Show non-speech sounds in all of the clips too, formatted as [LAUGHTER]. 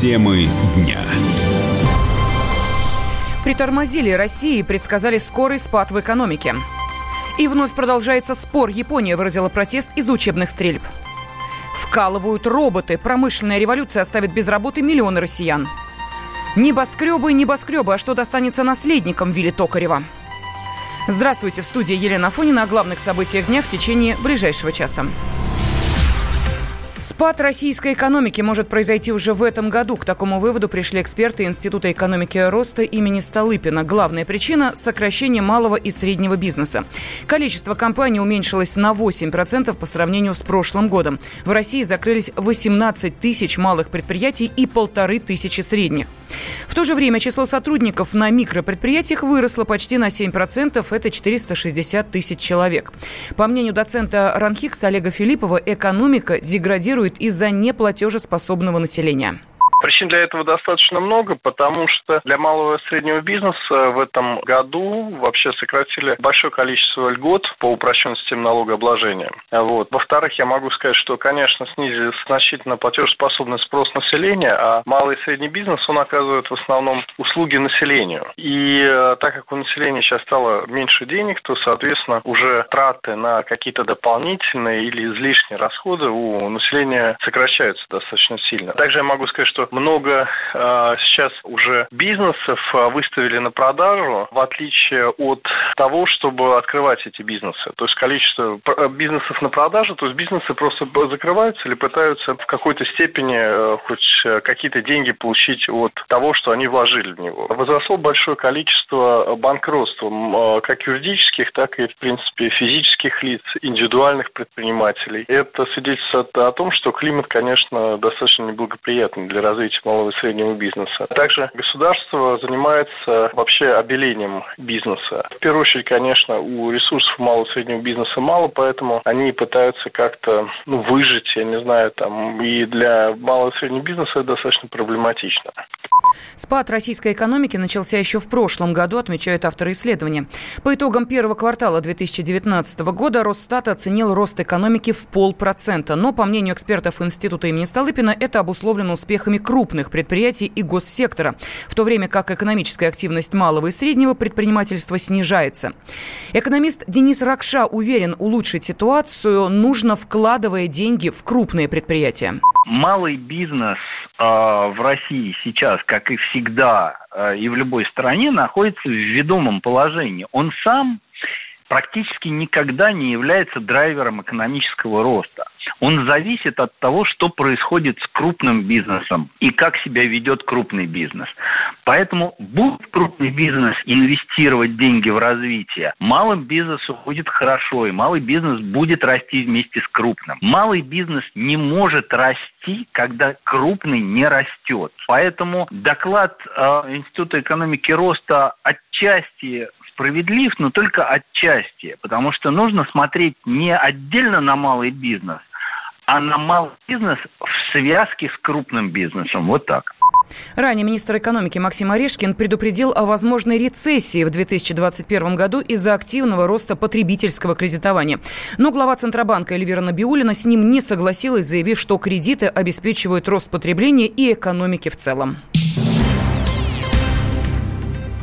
Темы дня. Притормозили России и предсказали скорый спад в экономике. И вновь продолжается спор. Япония выразила протест из учебных стрельб. Вкалывают роботы. Промышленная революция оставит без работы миллионы россиян. Небоскребы, небоскребы. А что достанется наследникам Вилли Токарева? Здравствуйте. В студии Елена Фонина о главных событиях дня в течение ближайшего часа. Спад российской экономики может произойти уже в этом году. К такому выводу пришли эксперты Института экономики роста имени Столыпина. Главная причина – сокращение малого и среднего бизнеса. Количество компаний уменьшилось на 8% по сравнению с прошлым годом. В России закрылись 18 тысяч малых предприятий и полторы тысячи средних. В то же время число сотрудников на микропредприятиях выросло почти на 7%, это 460 тысяч человек. По мнению доцента РАНХИКС Олега Филиппова, экономика деградирует из-за неплатежеспособного населения. Причин для этого достаточно много, потому что для малого и среднего бизнеса в этом году вообще сократили большое количество льгот по упрощенной системе налогообложения. Вот. Во-вторых, я могу сказать, что, конечно, снизились значительно платежеспособный спрос населения, а малый и средний бизнес, он оказывает в основном услуги населению. И э, так как у населения сейчас стало меньше денег, то, соответственно, уже траты на какие-то дополнительные или излишние расходы у населения сокращаются достаточно сильно. Также я могу сказать, что много э, сейчас уже бизнесов а, выставили на продажу, в отличие от того, чтобы открывать эти бизнесы. То есть количество э, бизнесов на продажу, то есть бизнесы просто закрываются или пытаются в какой-то степени э, хоть э, какие-то деньги получить от того, что они вложили в него. Возросло большое количество банкротств, как юридических, так и, в принципе, физических лиц, индивидуальных предпринимателей. Это свидетельствует о том, что климат, конечно, достаточно неблагоприятный для развития малого и среднего бизнеса. Также государство занимается вообще обелением бизнеса. В первую очередь, конечно, у ресурсов малого и среднего бизнеса мало, поэтому они пытаются как-то ну, выжить, я не знаю, там, и для малого и среднего бизнеса это достаточно проблематично. Спад российской экономики начался еще в прошлом году, отмечают авторы исследования. По итогам первого квартала 2019 года Росстат оценил рост экономики в полпроцента. Но, по мнению экспертов Института имени Столыпина, это обусловлено успехами крупных предприятий и госсектора, в то время как экономическая активность малого и среднего предпринимательства снижается. Экономист Денис Ракша уверен, улучшить ситуацию нужно, вкладывая деньги в крупные предприятия. Малый бизнес а, в России сейчас, как и всегда а, и в любой стране, находится в ведомом положении. Он сам практически никогда не является драйвером экономического роста. Он зависит от того, что происходит с крупным бизнесом и как себя ведет крупный бизнес. Поэтому будет крупный бизнес инвестировать деньги в развитие, малым бизнесу будет хорошо, и малый бизнес будет расти вместе с крупным. Малый бизнес не может расти, когда крупный не растет. Поэтому доклад э, Института экономики роста отчасти справедлив, но только отчасти, потому что нужно смотреть не отдельно на малый бизнес, а на малый бизнес в связке с крупным бизнесом. Вот так. Ранее министр экономики Максим Орешкин предупредил о возможной рецессии в 2021 году из-за активного роста потребительского кредитования. Но глава Центробанка Эльвира Набиулина с ним не согласилась, заявив, что кредиты обеспечивают рост потребления и экономики в целом.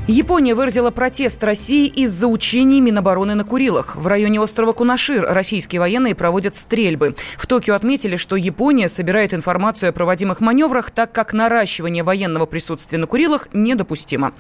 Япония выразила протест России из-за учений Минобороны на Курилах. В районе острова Кунашир российские военные проводят стрельбы. В Токио отметили, что Япония собирает информацию о проводимых маневрах, так как наращивание военного присутствия на Курилах недопустимо.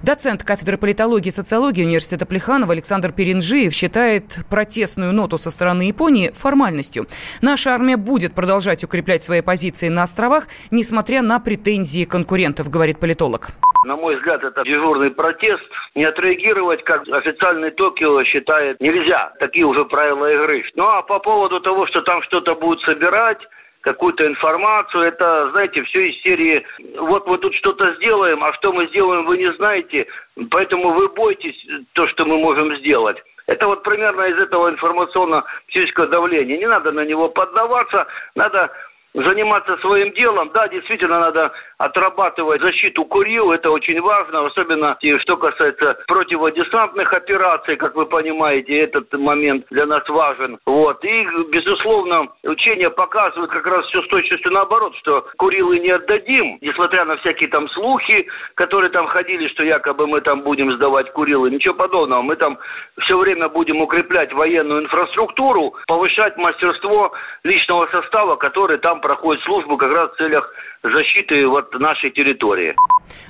Доцент кафедры политологии и социологии университета Плеханова Александр Перинжиев считает протестную ноту со стороны Японии формальностью. Наша армия будет продолжать укреплять свои позиции на островах, несмотря на претензии конкурентов, говорит политолог на мой взгляд, это дежурный протест. Не отреагировать, как официальный Токио считает, нельзя. Такие уже правила игры. Ну а по поводу того, что там что-то будут собирать, какую-то информацию. Это, знаете, все из серии «Вот мы тут что-то сделаем, а что мы сделаем, вы не знаете, поэтому вы бойтесь то, что мы можем сделать». Это вот примерно из этого информационно-психического давления. Не надо на него поддаваться, надо заниматься своим делом. Да, действительно надо отрабатывать защиту Курил, это очень важно, особенно что касается противодесантных операций, как вы понимаете, этот момент для нас важен. Вот. И, безусловно, учения показывают как раз все с точностью наоборот, что Курилы не отдадим, несмотря на всякие там слухи, которые там ходили, что якобы мы там будем сдавать Курилы. Ничего подобного. Мы там все время будем укреплять военную инфраструктуру, повышать мастерство личного состава, который там проходит службу как раз в целях защиты вот нашей территории.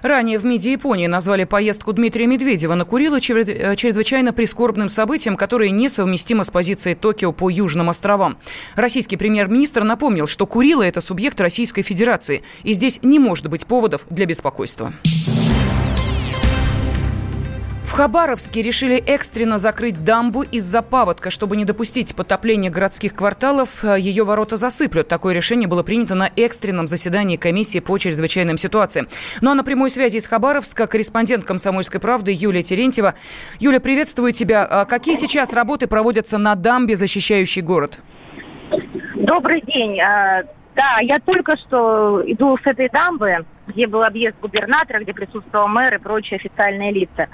Ранее в МИДе Японии назвали поездку Дмитрия Медведева на Курилы э, чрезвычайно прискорбным событием, которое несовместимо с позицией Токио по Южным островам. Российский премьер-министр напомнил, что Курилы – это субъект Российской Федерации, и здесь не может быть поводов для беспокойства. Хабаровске решили экстренно закрыть дамбу из-за паводка. Чтобы не допустить потопления городских кварталов, э, ее ворота засыплют. Такое решение было принято на экстренном заседании комиссии по чрезвычайным ситуациям. Ну а на прямой связи из Хабаровска корреспондент «Комсомольской правды» Юлия Терентьева. Юля, приветствую тебя. А какие сейчас работы проводятся на дамбе, защищающей город? Добрый день. А, да, я только что иду с этой дамбы, где был объезд губернатора, где присутствовал мэр и прочие официальные лица.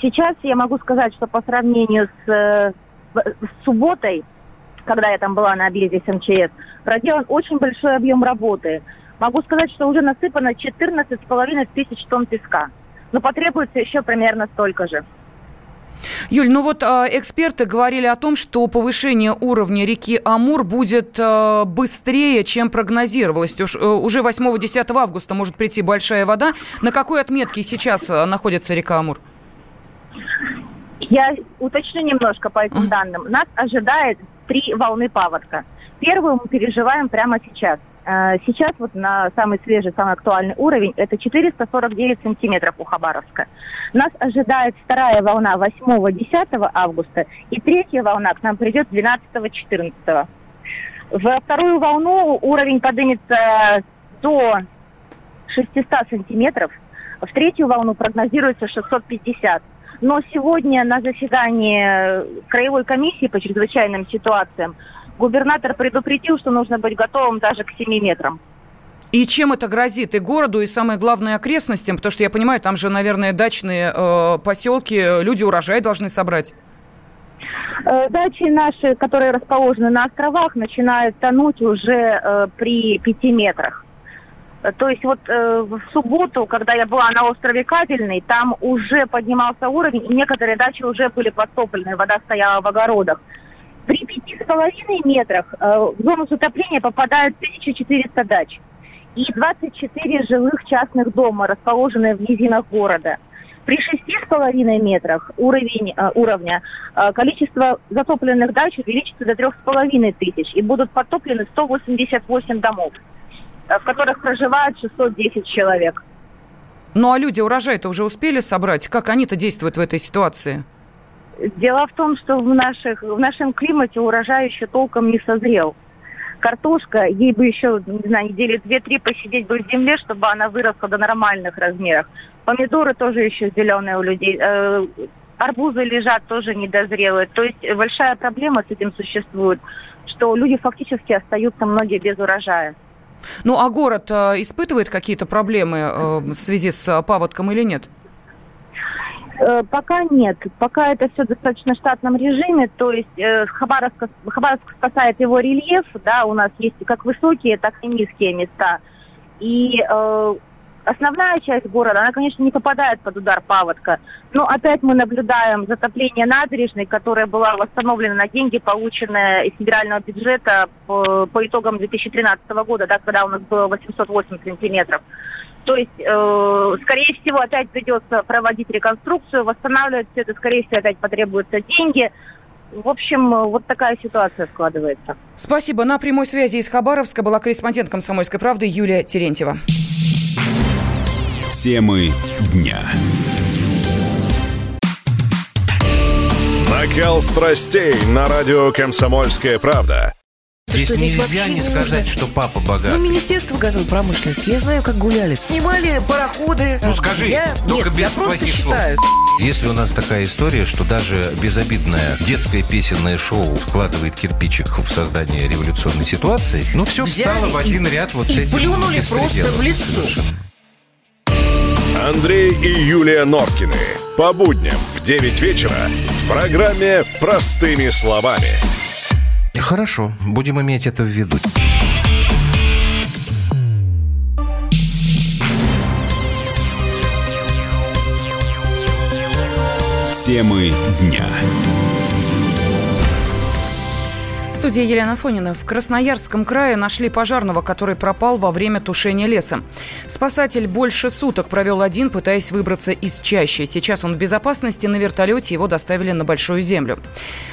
Сейчас я могу сказать, что по сравнению с, э, с субботой, когда я там была на объезде с МЧС, проделан очень большой объем работы. Могу сказать, что уже насыпано 14,5 тысяч тонн песка. Но потребуется еще примерно столько же. Юль, ну вот э, эксперты говорили о том, что повышение уровня реки Амур будет э, быстрее, чем прогнозировалось. Уж, э, уже 8-10 августа может прийти большая вода. На какой отметке сейчас э, находится река Амур? Я уточню немножко по этим данным. Нас ожидает три волны паводка. Первую мы переживаем прямо сейчас. Э, сейчас вот на самый свежий, самый актуальный уровень это 449 сантиметров у Хабаровска. Нас ожидает вторая волна 8-10 августа и третья волна к нам придет 12-14. Во вторую волну уровень поднимется до 600 сантиметров, в третью волну прогнозируется 650. Но сегодня на заседании Краевой комиссии по чрезвычайным ситуациям губернатор предупредил, что нужно быть готовым даже к 7 метрам. И чем это грозит и городу, и самое главное окрестностям? Потому что я понимаю, там же, наверное, дачные э, поселки, люди урожай должны собрать. Э, дачи наши, которые расположены на островах, начинают тонуть уже э, при 5 метрах. То есть вот э, в субботу, когда я была на острове Кабельный, там уже поднимался уровень, и некоторые дачи уже были подтоплены, вода стояла в огородах. При пяти с половиной метрах э, в зону затопления попадают 1400 дач и 24 жилых частных дома, расположенные в низинах города. При шести с половиной метрах уровень, э, уровня э, количество затопленных дач увеличится до трех с половиной тысяч и будут подтоплены 188 домов. Э, в которых проживает 610 человек. Ну а люди урожай-то уже успели собрать? Как они-то действуют в этой ситуации? Дело в том, что в, наших, в нашем климате урожай еще толком не созрел. Картошка, ей бы еще, не знаю, недели две-три посидеть бы в земле, чтобы она выросла до нормальных размеров. Помидоры тоже еще зеленые у людей. Э, арбузы лежат тоже недозрелые. То есть большая проблема с этим существует, что люди фактически остаются многие без урожая. Ну, а город э, испытывает какие-то проблемы э, в связи с э, паводком или нет? Пока нет. Пока это все в достаточно штатном режиме. То есть Хабаровск, Хабаровск спасает его рельеф. Да, у нас есть как высокие, так и низкие места. И основная часть города, она, конечно, не попадает под удар паводка. Но опять мы наблюдаем затопление набережной, которая была восстановлена на деньги, полученные из федерального бюджета по, по итогам 2013 года, да, когда у нас было 808 сантиметров. То есть, э, скорее всего, опять придется проводить реконструкцию, восстанавливать все это, скорее всего, опять потребуются деньги. В общем, вот такая ситуация складывается. Спасибо. На прямой связи из Хабаровска была корреспондент «Комсомольской правды» Юлия Терентьева. Темы дня. Накал страстей на радио «Комсомольская правда». Здесь, что, здесь нельзя не сказать, что папа богат. Ну, Министерство газовой промышленности. Я знаю, как гуляли. Снимали пароходы. Ну, скажи, я... только Нет, без я плохих слов. Считаю. Если у нас такая история, что даже безобидное детское песенное шоу вкладывает кирпичик в создание революционной ситуации, ну, все Взяли встало в один и, ряд вот и с этим плюнули просто в лицо. Совершенно. Андрей и Юлия Норкины. По будням в 9 вечера в программе «Простыми словами». Хорошо, будем иметь это в виду. Темы дня студии Елена Фонина. В Красноярском крае нашли пожарного, который пропал во время тушения леса. Спасатель больше суток провел один, пытаясь выбраться из чащи. Сейчас он в безопасности. На вертолете его доставили на Большую Землю.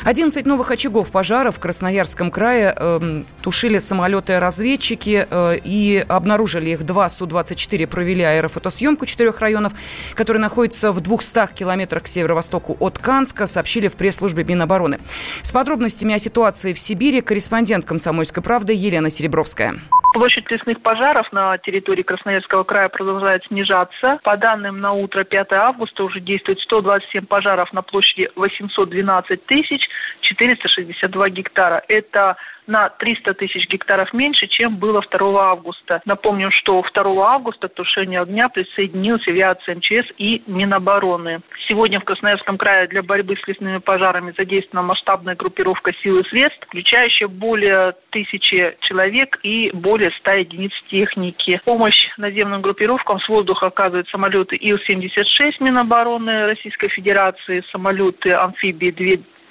11 новых очагов пожара в Красноярском крае э, тушили самолеты-разведчики э, и обнаружили их. Два Су-24 провели аэрофотосъемку четырех районов, которые находятся в 200 километрах к северо-востоку от Канска, сообщили в пресс-службе Минобороны. С подробностями о ситуации в Сибири Сибири корреспондент «Комсомольской правды» Елена Серебровская. Площадь лесных пожаров на территории Красноярского края продолжает снижаться. По данным на утро 5 августа уже действует 127 пожаров на площади 812 тысяч 462 гектара. Это на 300 тысяч гектаров меньше, чем было 2 августа. Напомню, что 2 августа к тушению огня присоединился авиация МЧС и Минобороны. Сегодня в Красноярском крае для борьбы с лесными пожарами задействована масштабная группировка сил и средств, включающая более тысячи человек и более 100 единиц техники. Помощь наземным группировкам с воздуха оказывают самолеты Ил-76 Минобороны Российской Федерации, самолеты амфибии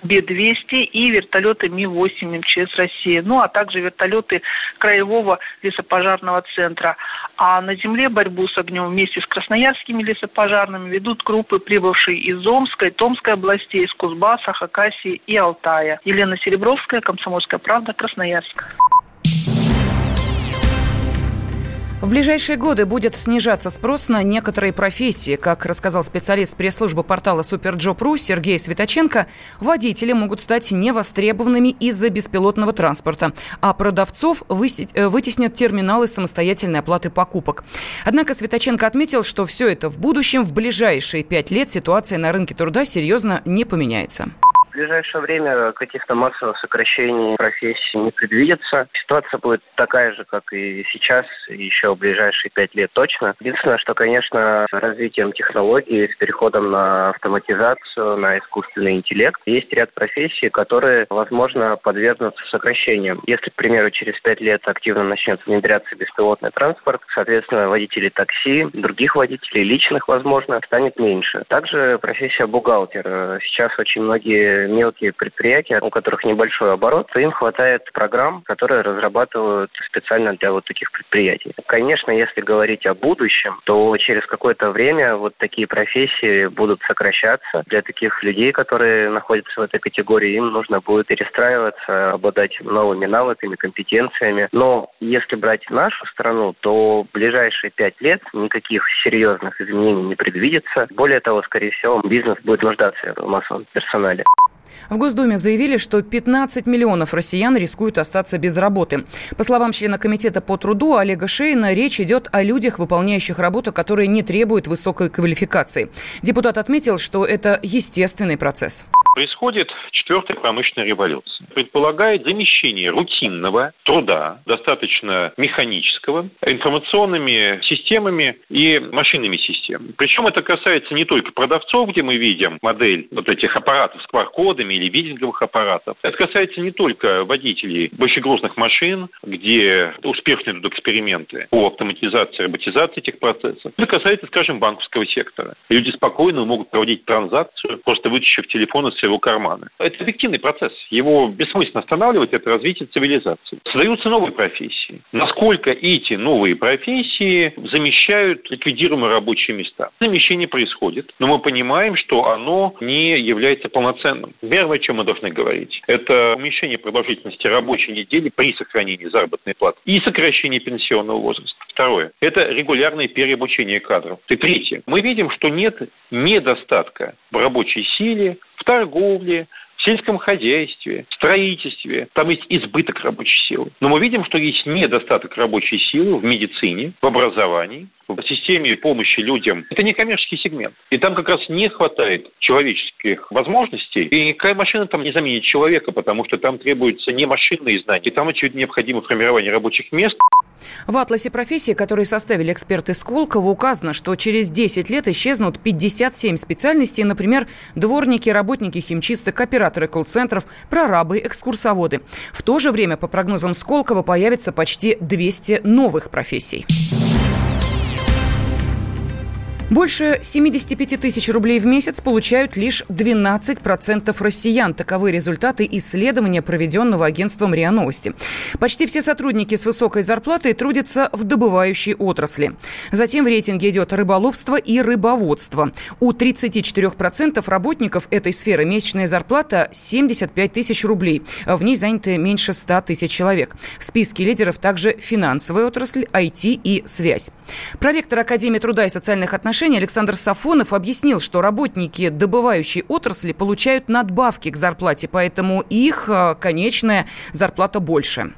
Б-200 и вертолеты Ми-8 МЧС России, ну а также вертолеты Краевого лесопожарного центра. А на земле борьбу с огнем вместе с красноярскими лесопожарными ведут группы, прибывшие из Омской, Томской областей, из Кузбасса, Хакасии и Алтая. Елена Серебровская, Комсомольская правда, Красноярск. В ближайшие годы будет снижаться спрос на некоторые профессии. Как рассказал специалист пресс-службы портала Superjob.ru Сергей Светоченко, водители могут стать невостребованными из-за беспилотного транспорта, а продавцов э, вытеснят терминалы самостоятельной оплаты покупок. Однако Светоченко отметил, что все это в будущем, в ближайшие пять лет ситуация на рынке труда серьезно не поменяется ближайшее время каких-то массовых сокращений профессий не предвидится. Ситуация будет такая же, как и сейчас, еще в ближайшие пять лет точно. Единственное, что, конечно, с развитием технологий, с переходом на автоматизацию, на искусственный интеллект, есть ряд профессий, которые, возможно, подвергнутся сокращениям. Если, к примеру, через пять лет активно начнет внедряться беспилотный транспорт, соответственно, водителей такси, других водителей, личных, возможно, станет меньше. Также профессия бухгалтер. Сейчас очень многие мелкие предприятия, у которых небольшой оборот, им хватает программ, которые разрабатывают специально для вот таких предприятий. Конечно, если говорить о будущем, то через какое-то время вот такие профессии будут сокращаться. Для таких людей, которые находятся в этой категории, им нужно будет перестраиваться, обладать новыми навыками, компетенциями. Но если брать нашу страну, то в ближайшие пять лет никаких серьезных изменений не предвидится. Более того, скорее всего, бизнес будет нуждаться в массовом персонале. В Госдуме заявили, что 15 миллионов россиян рискуют остаться без работы. По словам члена Комитета по труду Олега Шейна, речь идет о людях, выполняющих работу, которые не требуют высокой квалификации. Депутат отметил, что это естественный процесс. Происходит четвертая промышленная революция. Предполагает замещение рутинного труда, достаточно механического, информационными системами и машинными системами. Причем это касается не только продавцов, где мы видим модель вот этих аппаратов с QR-кодами или видинговых аппаратов. Это касается не только водителей большегрузных машин, где успешно идут эксперименты по автоматизации, роботизации этих процессов. Это касается, скажем, банковского сектора. Люди спокойно могут проводить транзакцию, просто вытащив телефон из своего кармана. Это эффективный процесс. Его бессмысленно останавливать, это развитие цивилизации. Создаются новые профессии. Насколько эти новые профессии замещают ликвидируемые рабочие места? Замещение происходит, но мы понимаем, что оно не является полноценным. Первое, о чем мы должны говорить, это уменьшение продолжительности рабочей недели при сохранении заработной платы и сокращение пенсионного возраста. Второе – это регулярное переобучение кадров. И третье – мы видим, что нет недостатка в рабочей силе, в торговле, в сельском хозяйстве, в строительстве. Там есть избыток рабочей силы. Но мы видим, что есть недостаток рабочей силы в медицине, в образовании, в системе помощи людям, это не коммерческий сегмент. И там как раз не хватает человеческих возможностей. И никакая машина там не заменит человека, потому что там требуются не машинные знания. И там, очевидно, необходимо формирование рабочих мест. В атласе профессий, которые составили эксперты Сколково, указано, что через 10 лет исчезнут 57 специальностей, например, дворники, работники химчисток, операторы колл-центров, прорабы, экскурсоводы. В то же время, по прогнозам Сколково, появится почти 200 новых профессий. Больше 75 тысяч рублей в месяц получают лишь 12% россиян. Таковы результаты исследования, проведенного агентством РИА Новости. Почти все сотрудники с высокой зарплатой трудятся в добывающей отрасли. Затем в рейтинге идет рыболовство и рыбоводство. У 34% работников этой сферы месячная зарплата 75 тысяч рублей. В ней заняты меньше 100 тысяч человек. В списке лидеров также финансовая отрасль, IT и связь. Проректор Академии труда и социальных отношений отношений Александр Сафонов объяснил, что работники добывающей отрасли получают надбавки к зарплате, поэтому их э, конечная зарплата больше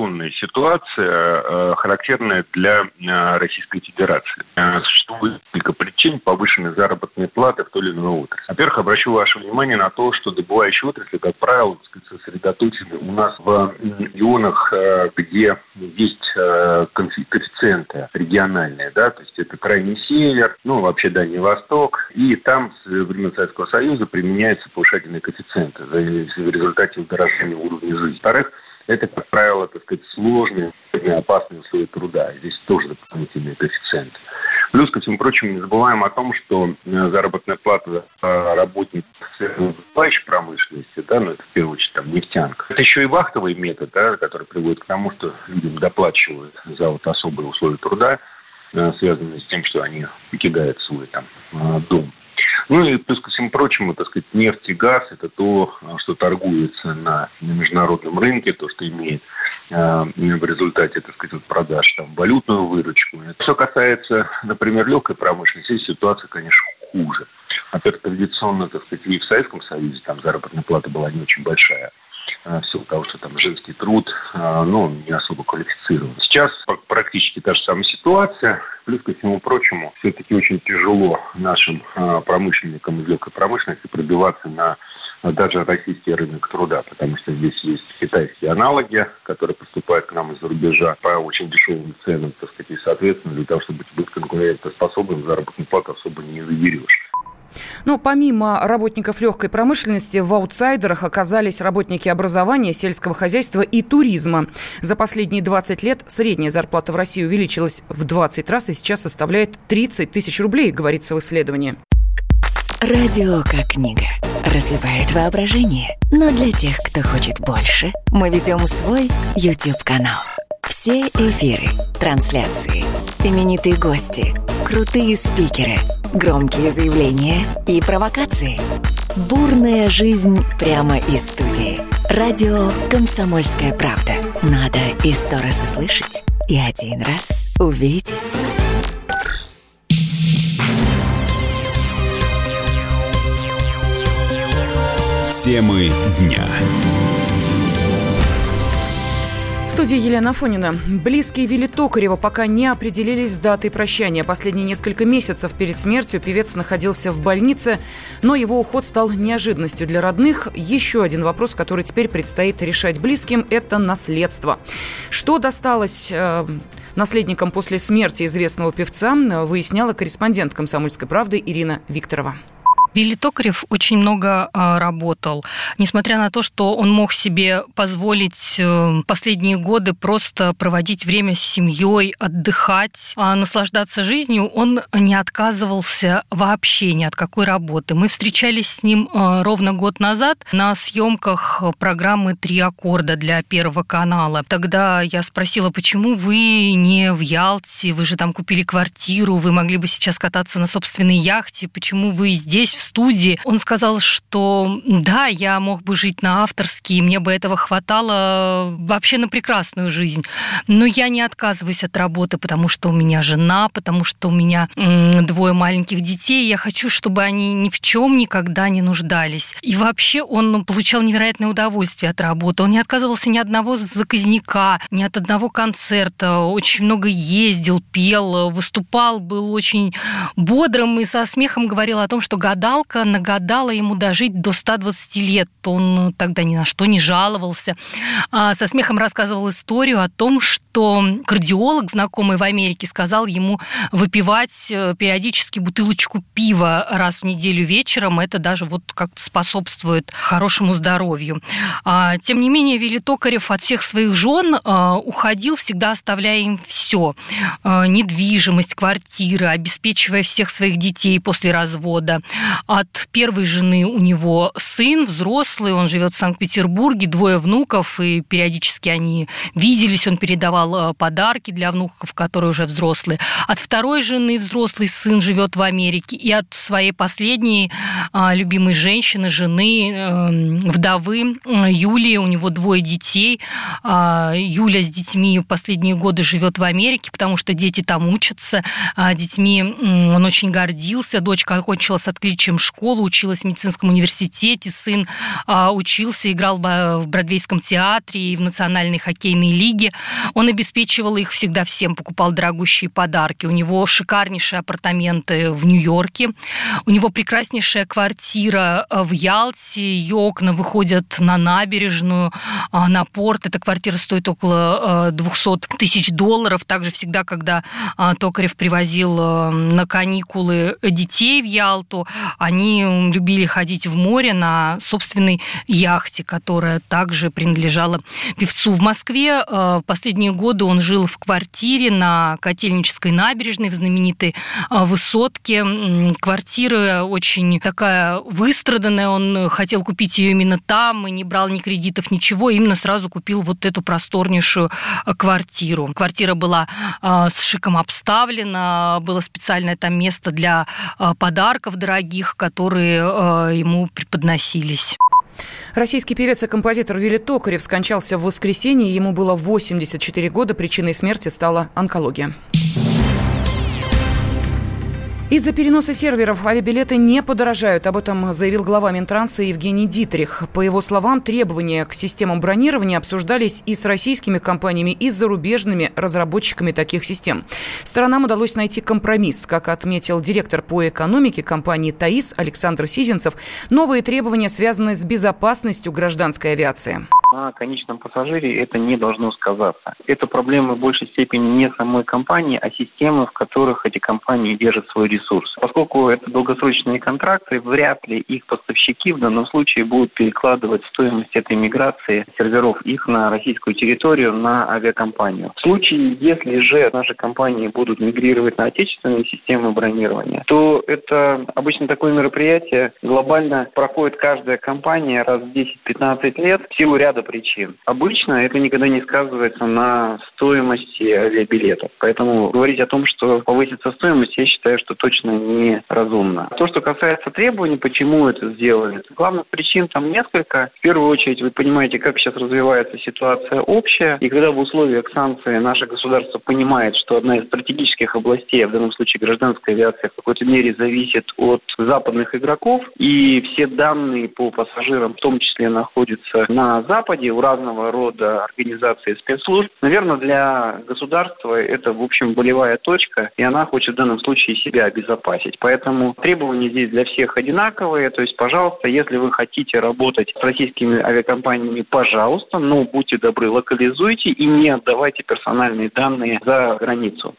традиционная ситуация, э, характерная для э, Российской Федерации. Э, существует несколько причин повышенной заработной платы в той или иной отрасли. Во-первых, обращу ваше внимание на то, что добывающие отрасли, как правило, сосредоточены у нас в регионах, где есть коэффициенты региональные, да, то есть это крайний север, ну, вообще Дальний Восток, и там с времен Советского Союза применяются повышательные коэффициенты в результате удорожания уровня жизни. Во-вторых, это, как правило, так сказать, сложные, опасные условия труда. Здесь тоже дополнительные коэффициенты. Плюс, ко всему прочему, не забываем о том, что э, заработная плата работников добывающей промышленности, да, ну, это в первую очередь там нефтянка. Это еще и вахтовый метод, да, который приводит к тому, что людям доплачивают за вот особые условия труда, э, связанные с тем, что они покидают свой там э, дом. Ну и плюс ко всему прочему, так сказать, нефть и газ – это то, что торгуется на, на международном рынке, то, что имеет э, в результате, так сказать, продаж там, валютную выручку. Что касается, например, легкой промышленности, ситуация, конечно, хуже. Во-первых, традиционно, так сказать, и в Советском Союзе там заработная плата была не очень большая. Э, в силу того, что там женский труд, э, ну, не особо квалифицирован. Сейчас практически та же самая ситуация. Плюс ко всему прочему, все-таки очень тяжело нашим э, промышленникам из легкой промышленности пробиваться на даже российский рынок труда, потому что здесь есть китайские аналоги, которые поступают к нам из-за рубежа по очень дешевым ценам, так сказать, и, соответственно, для того, чтобы быть конкурентоспособным, заработную плату особо не заберешь. Но помимо работников легкой промышленности, в аутсайдерах оказались работники образования, сельского хозяйства и туризма. За последние 20 лет средняя зарплата в России увеличилась в 20 раз и сейчас составляет 30 тысяч рублей, говорится в исследовании. Радио как книга. Разливает воображение. Но для тех, кто хочет больше, мы ведем свой YouTube-канал. Все эфиры, трансляции, именитые гости, крутые спикеры, громкие заявления и провокации. Бурная жизнь прямо из студии. Радио «Комсомольская правда». Надо и сто раз услышать, и один раз увидеть. Темы дня студии Елена Фонина. Близкие Вилли Токарева пока не определились с датой прощания. Последние несколько месяцев перед смертью певец находился в больнице, но его уход стал неожиданностью для родных. Еще один вопрос, который теперь предстоит решать близким, это наследство. Что досталось э, наследникам после смерти известного певца, выясняла корреспондент «Комсомольской правды» Ирина Викторова. Вилли Токарев очень много а, работал. Несмотря на то, что он мог себе позволить э, последние годы просто проводить время с семьей, отдыхать, а наслаждаться жизнью, он не отказывался вообще ни от какой работы. Мы встречались с ним э, ровно год назад на съемках программы «Три аккорда» для Первого канала. Тогда я спросила, почему вы не в Ялте, вы же там купили квартиру, вы могли бы сейчас кататься на собственной яхте, почему вы здесь, студии, он сказал, что да, я мог бы жить на авторские, мне бы этого хватало вообще на прекрасную жизнь. Но я не отказываюсь от работы, потому что у меня жена, потому что у меня двое маленьких детей. Я хочу, чтобы они ни в чем никогда не нуждались. И вообще он получал невероятное удовольствие от работы. Он не отказывался ни одного заказника, ни от одного концерта. Очень много ездил, пел, выступал, был очень бодрым и со смехом говорил о том, что гадалка нагадала ему дожить до 120 лет. Он тогда ни на что не жаловался. А со смехом рассказывал историю о том, что кардиолог, знакомый в Америке, сказал ему выпивать э, периодически бутылочку пива раз в неделю вечером. Это даже вот как-то способствует хорошему здоровью. А, тем не менее, Вилли Токарев от всех своих жен а, уходил, всегда оставляя им все. Недвижимость, квартиры, обеспечивая всех своих детей после развода. От первой жены у него сын взрослый, он живет в Санкт-Петербурге, двое внуков, и периодически они виделись, он передавал подарки для внуков, которые уже взрослые. От второй жены взрослый сын живет в Америке, и от своей последней любимой женщины, жены, эм, вдовы Юлии, у него двое детей. А, Юля с детьми последние годы живет в Америке, потому что дети там учатся. А, детьми он очень гордился. Дочка окончила с отличием школу, училась в медицинском университете. Сын а, учился, играл в Бродвейском театре и в Национальной хоккейной лиге. Он обеспечивал их всегда всем, покупал дорогущие подарки. У него шикарнейшие апартаменты в Нью-Йорке. У него прекраснейшая квартира в Ялте. Ее окна выходят на набережную, на порт. Эта квартира стоит около 200 э, тысяч долларов. Также всегда, когда а, Токарев привозил на каникулы детей в Ялту, они любили ходить в море на собственной яхте, которая также принадлежала певцу. В Москве э, последние годы он жил в квартире на Котельнической набережной в знаменитой высотке. Квартира очень такая выстраданная, он хотел купить ее именно там и не брал ни кредитов, ничего, именно сразу купил вот эту просторнейшую э, квартиру. Квартира была э, с шиком обставлена, было специальное там место для э, подарков дорогих, которые ему преподносились. Российский певец и композитор Вилли Токарев скончался в воскресенье. Ему было 84 года. Причиной смерти стала онкология. Из-за переноса серверов авиабилеты не подорожают. Об этом заявил глава Минтранса Евгений Дитрих. По его словам, требования к системам бронирования обсуждались и с российскими компаниями, и с зарубежными разработчиками таких систем. Сторонам удалось найти компромисс. Как отметил директор по экономике компании «ТАИС» Александр Сизинцев, новые требования связаны с безопасностью гражданской авиации на конечном пассажире это не должно сказаться. Это проблема в большей степени не самой компании, а системы, в которых эти компании держат свой ресурс. Поскольку это долгосрочные контракты, вряд ли их поставщики в данном случае будут перекладывать стоимость этой миграции серверов их на российскую территорию на авиакомпанию. В случае, если же наши компании будут мигрировать на отечественные системы бронирования, то это обычно такое мероприятие глобально проходит каждая компания раз в 10-15 лет в силу ряда ряда причин. Обычно это никогда не сказывается на стоимости авиабилетов. Поэтому говорить о том, что повысится стоимость, я считаю, что точно не разумно. То, что касается требований, почему это сделали, главных причин там несколько. В первую очередь, вы понимаете, как сейчас развивается ситуация общая, и когда в условиях санкций наше государство понимает, что одна из стратегических областей, а в данном случае гражданская авиация, в какой-то мере зависит от западных игроков, и все данные по пассажирам в том числе находятся на Западе, Западе у разного рода организаций спецслужб. Наверное, для государства это, в общем, болевая точка, и она хочет в данном случае себя обезопасить. Поэтому требования здесь для всех одинаковые. То есть, пожалуйста, если вы хотите работать с российскими авиакомпаниями, пожалуйста, но будьте добры, локализуйте и не отдавайте персональные данные за границу.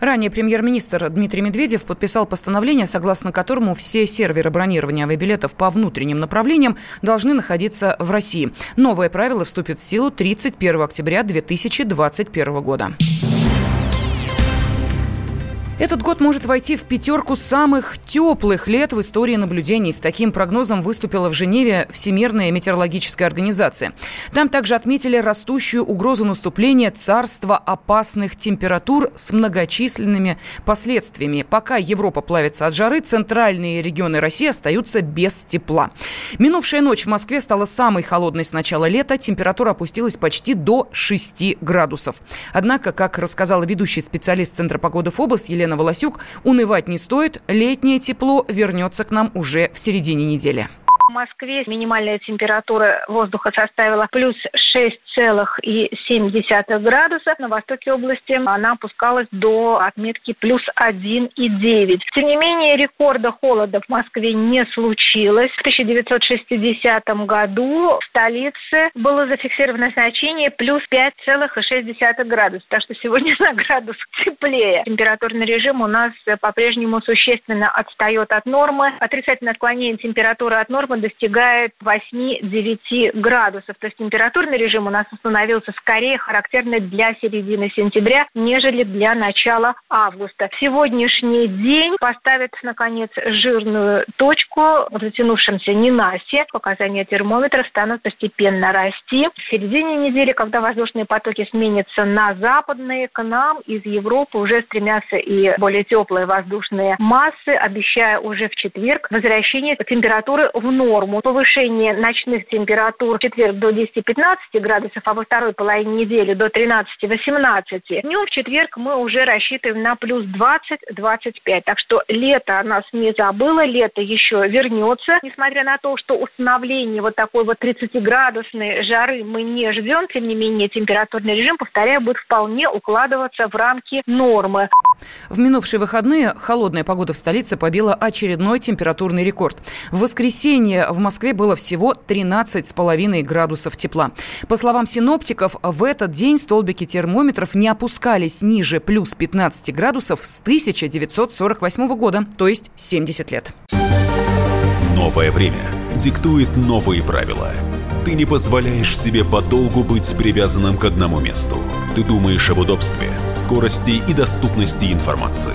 Ранее премьер-министр Дмитрий Медведев подписал постановление, согласно которому все серверы бронирования авиабилетов по внутренним направлениям должны находиться в России. Новое правило вступит в силу 31 октября 2021 года. Этот год может войти в пятерку самых теплых лет в истории наблюдений. С таким прогнозом выступила в Женеве Всемирная метеорологическая организация. Там также отметили растущую угрозу наступления царства опасных температур с многочисленными последствиями. Пока Европа плавится от жары, центральные регионы России остаются без тепла. Минувшая ночь в Москве стала самой холодной с начала лета. Температура опустилась почти до 6 градусов. Однако, как рассказала ведущий специалист Центра погоды ФОБОС Елена Елена Волосюк, унывать не стоит, летнее тепло вернется к нам уже в середине недели. В Москве минимальная температура воздуха составила плюс 6,7 градуса. На востоке области она опускалась до отметки плюс 1,9. Тем не менее, рекорда холода в Москве не случилось. В 1960 году в столице было зафиксировано значение плюс 5,6 градуса. Так что сегодня [LAUGHS] на градус теплее. Температурный режим у нас по-прежнему существенно отстает от нормы. Отрицательное отклонение температуры от нормы достигает 8-9 градусов. То есть температурный режим у нас установился скорее характерный для середины сентября, нежели для начала августа. Сегодняшний день поставят, наконец, жирную точку в затянувшемся ненастье. Показания термометра станут постепенно расти. В середине недели, когда воздушные потоки сменятся на западные, к нам из Европы уже стремятся и более теплые воздушные массы, обещая уже в четверг возвращение температуры в норму. Повышение ночных температур в четверг до 10-15 градусов, а во второй половине недели до 13-18. Днем в четверг мы уже рассчитываем на плюс 20-25. Так что лето нас не забыло, лето еще вернется. Несмотря на то, что установление вот такой вот 30-градусной жары мы не ждем, тем не менее температурный режим, повторяю, будет вполне укладываться в рамки нормы. В минувшие выходные холодная погода в столице побила очередной температурный рекорд. В воскресенье в Москве было всего 13,5 градусов тепла. По словам синоптиков, в этот день столбики термометров не опускались ниже плюс 15 градусов с 1948 года, то есть 70 лет. Новое время диктует новые правила. Ты не позволяешь себе подолгу быть привязанным к одному месту. Ты думаешь об удобстве, скорости и доступности информации.